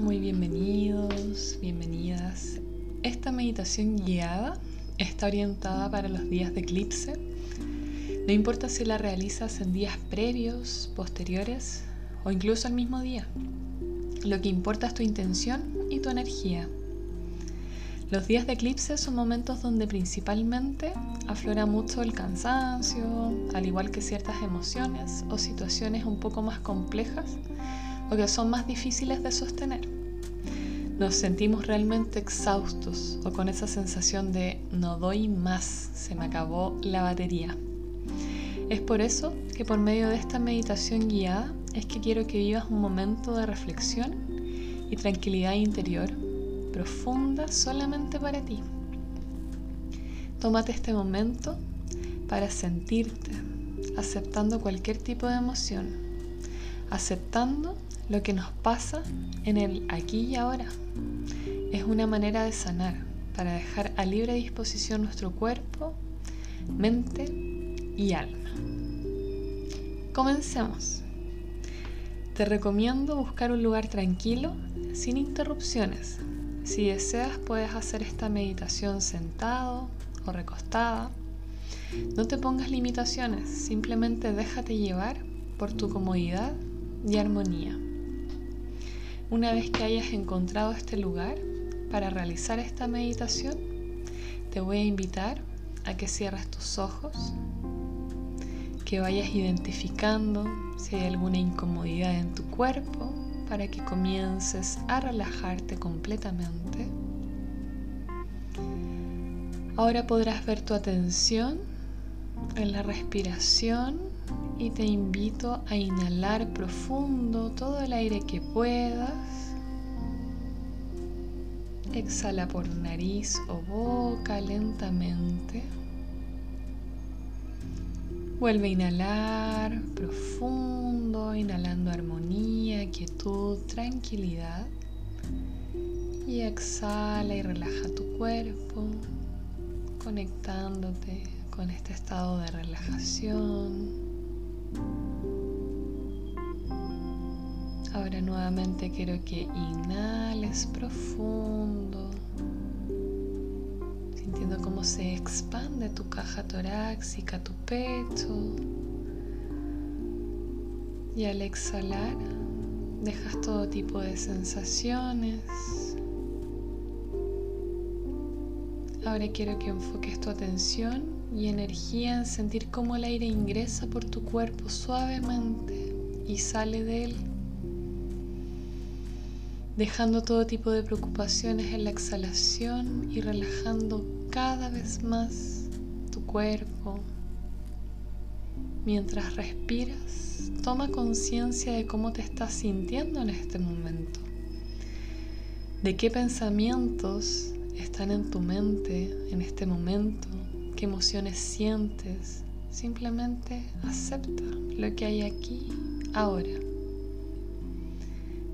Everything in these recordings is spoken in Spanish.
Muy bienvenidos, bienvenidas. Esta meditación guiada está orientada para los días de eclipse. No importa si la realizas en días previos, posteriores o incluso el mismo día. Lo que importa es tu intención y tu energía. Los días de eclipse son momentos donde principalmente aflora mucho el cansancio, al igual que ciertas emociones o situaciones un poco más complejas o que son más difíciles de sostener. Nos sentimos realmente exhaustos o con esa sensación de no doy más, se me acabó la batería. Es por eso que por medio de esta meditación guiada es que quiero que vivas un momento de reflexión y tranquilidad interior profunda solamente para ti. Tómate este momento para sentirte, aceptando cualquier tipo de emoción, aceptando lo que nos pasa en el aquí y ahora. Es una manera de sanar, para dejar a libre disposición nuestro cuerpo, mente y alma. Comencemos. Te recomiendo buscar un lugar tranquilo, sin interrupciones. Si deseas puedes hacer esta meditación sentado o recostada. No te pongas limitaciones, simplemente déjate llevar por tu comodidad y armonía. Una vez que hayas encontrado este lugar para realizar esta meditación, te voy a invitar a que cierres tus ojos, que vayas identificando si hay alguna incomodidad en tu cuerpo para que comiences a relajarte completamente. Ahora podrás ver tu atención en la respiración y te invito a inhalar profundo todo el aire que puedas. Exhala por nariz o boca lentamente. Vuelve a inhalar profundo, inhalando armonía, quietud, tranquilidad. Y exhala y relaja tu cuerpo, conectándote con este estado de relajación. Ahora nuevamente quiero que inhales profundo sintiendo cómo se expande tu caja torácica, tu pecho. Y al exhalar, dejas todo tipo de sensaciones. Ahora quiero que enfoques tu atención y energía en sentir cómo el aire ingresa por tu cuerpo suavemente y sale de él dejando todo tipo de preocupaciones en la exhalación y relajando cada vez más tu cuerpo. Mientras respiras, toma conciencia de cómo te estás sintiendo en este momento, de qué pensamientos están en tu mente en este momento, qué emociones sientes. Simplemente acepta lo que hay aquí ahora.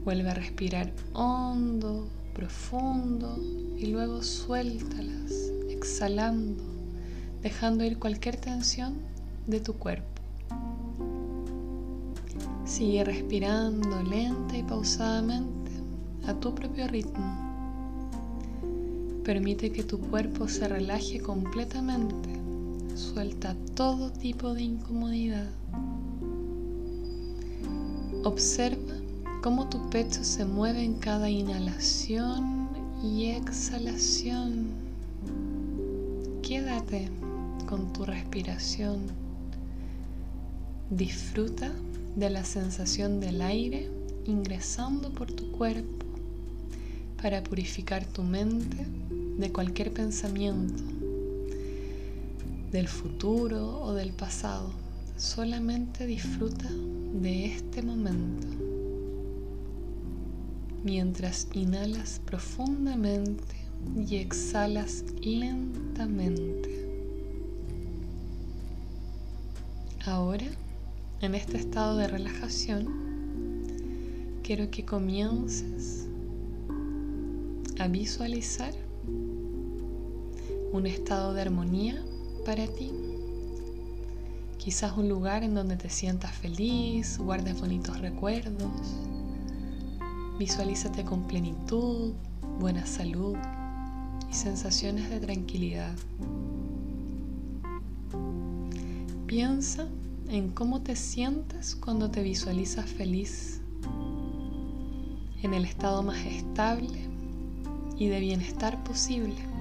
Vuelve a respirar hondo, profundo y luego suéltalas, exhalando, dejando ir cualquier tensión de tu cuerpo. Sigue respirando lenta y pausadamente a tu propio ritmo. Permite que tu cuerpo se relaje completamente. Suelta todo tipo de incomodidad. Observa cómo tu pecho se mueve en cada inhalación y exhalación. Quédate con tu respiración. Disfruta de la sensación del aire ingresando por tu cuerpo para purificar tu mente de cualquier pensamiento del futuro o del pasado. Solamente disfruta de este momento mientras inhalas profundamente y exhalas lentamente. Ahora, en este estado de relajación, quiero que comiences a visualizar un estado de armonía para ti. Quizás un lugar en donde te sientas feliz, guardes bonitos recuerdos Visualízate con plenitud, buena salud y sensaciones de tranquilidad. Piensa en cómo te sientes cuando te visualizas feliz, en el estado más estable y de bienestar posible.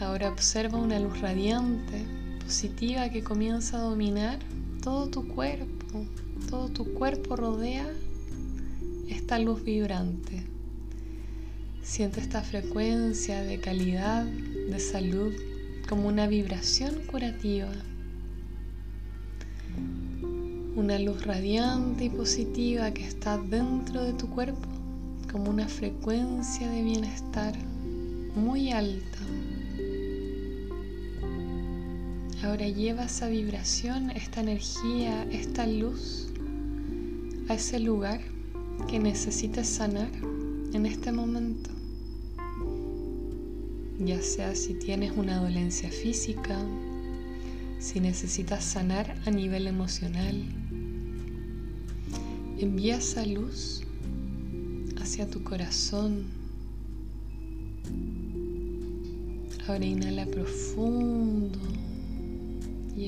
Ahora observa una luz radiante, positiva que comienza a dominar todo tu cuerpo. Todo tu cuerpo rodea esta luz vibrante. Siente esta frecuencia de calidad, de salud, como una vibración curativa. Una luz radiante y positiva que está dentro de tu cuerpo como una frecuencia de bienestar muy alta. Ahora lleva esa vibración, esta energía, esta luz a ese lugar que necesites sanar en este momento. Ya sea si tienes una dolencia física, si necesitas sanar a nivel emocional. Envía esa luz hacia tu corazón. Ahora inhala profundo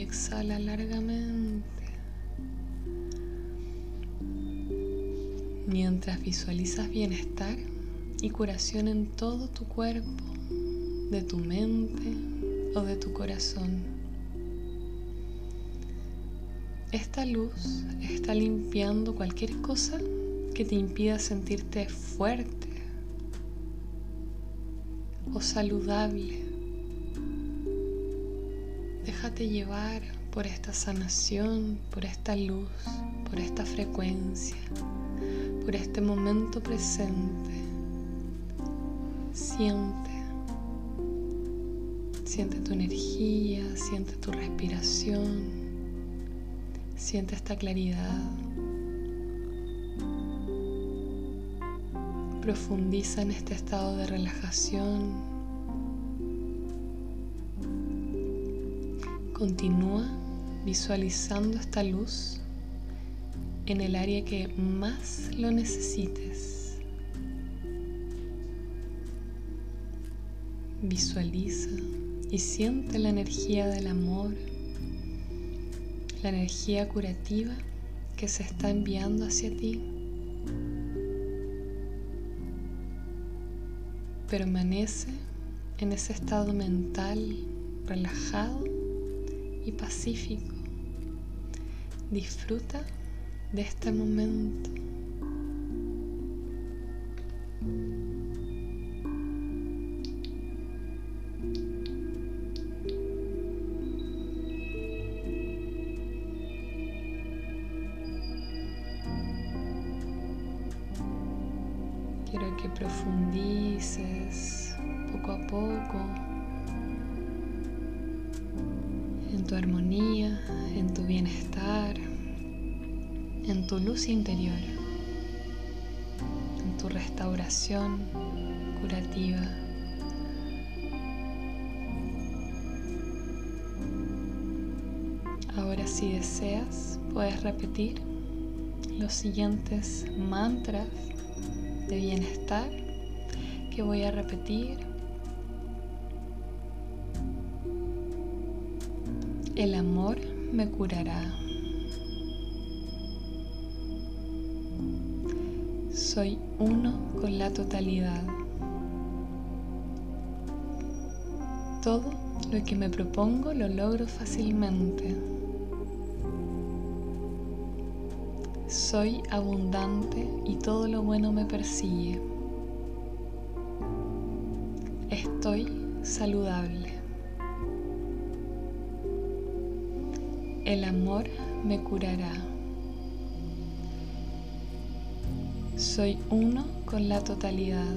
y exhala largamente. Mientras visualizas bienestar y curación en todo tu cuerpo, de tu mente o de tu corazón. Esta luz está limpiando cualquier cosa que te impida sentirte fuerte o saludable. Déjate llevar por esta sanación, por esta luz, por esta frecuencia, por este momento presente. Siente, siente tu energía, siente tu respiración, siente esta claridad. Profundiza en este estado de relajación. Continúa visualizando esta luz en el área que más lo necesites. Visualiza y siente la energía del amor, la energía curativa que se está enviando hacia ti. Permanece en ese estado mental relajado pacífico. Disfruta de este momento. Quiero que profundices poco a poco tu armonía, en tu bienestar, en tu luz interior, en tu restauración curativa. Ahora si deseas, puedes repetir los siguientes mantras de bienestar que voy a repetir. El amor me curará. Soy uno con la totalidad. Todo lo que me propongo lo logro fácilmente. Soy abundante y todo lo bueno me persigue. Estoy saludable. El amor me curará. Soy uno con la totalidad.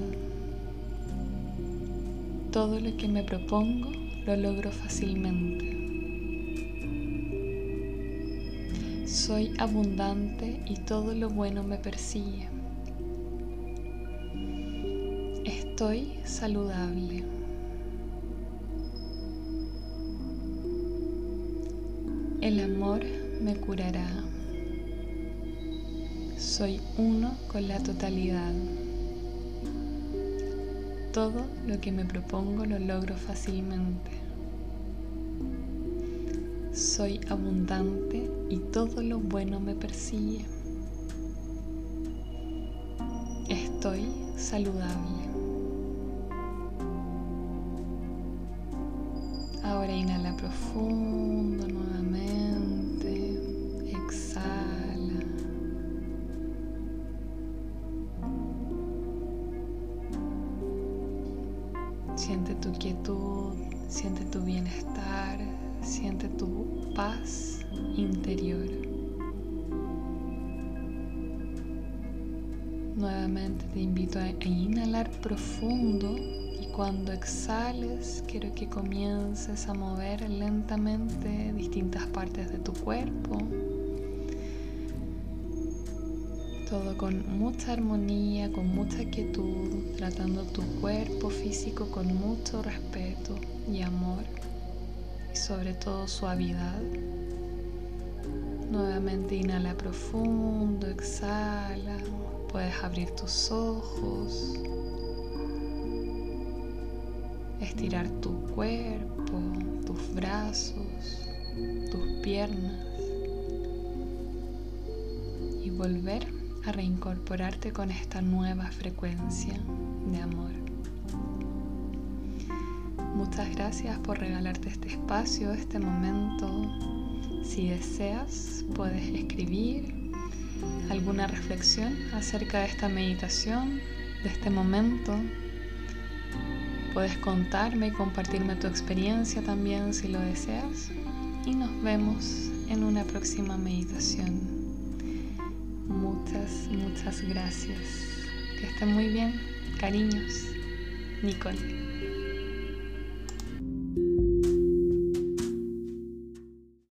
Todo lo que me propongo lo logro fácilmente. Soy abundante y todo lo bueno me persigue. Estoy saludable. El amor me curará. Soy uno con la totalidad. Todo lo que me propongo lo logro fácilmente. Soy abundante y todo lo bueno me persigue. Estoy saludable. Ahora inhala profundo paz interior. Nuevamente te invito a inhalar profundo y cuando exhales quiero que comiences a mover lentamente distintas partes de tu cuerpo. Todo con mucha armonía, con mucha quietud, tratando tu cuerpo físico con mucho respeto y amor y sobre todo suavidad. Nuevamente inhala profundo, exhala. Puedes abrir tus ojos, estirar tu cuerpo, tus brazos, tus piernas y volver a reincorporarte con esta nueva frecuencia de amor. Muchas gracias por regalarte este espacio, este momento. Si deseas, puedes escribir alguna reflexión acerca de esta meditación, de este momento. Puedes contarme y compartirme tu experiencia también si lo deseas. Y nos vemos en una próxima meditación. Muchas, muchas gracias. Que estén muy bien. Cariños. Nicole.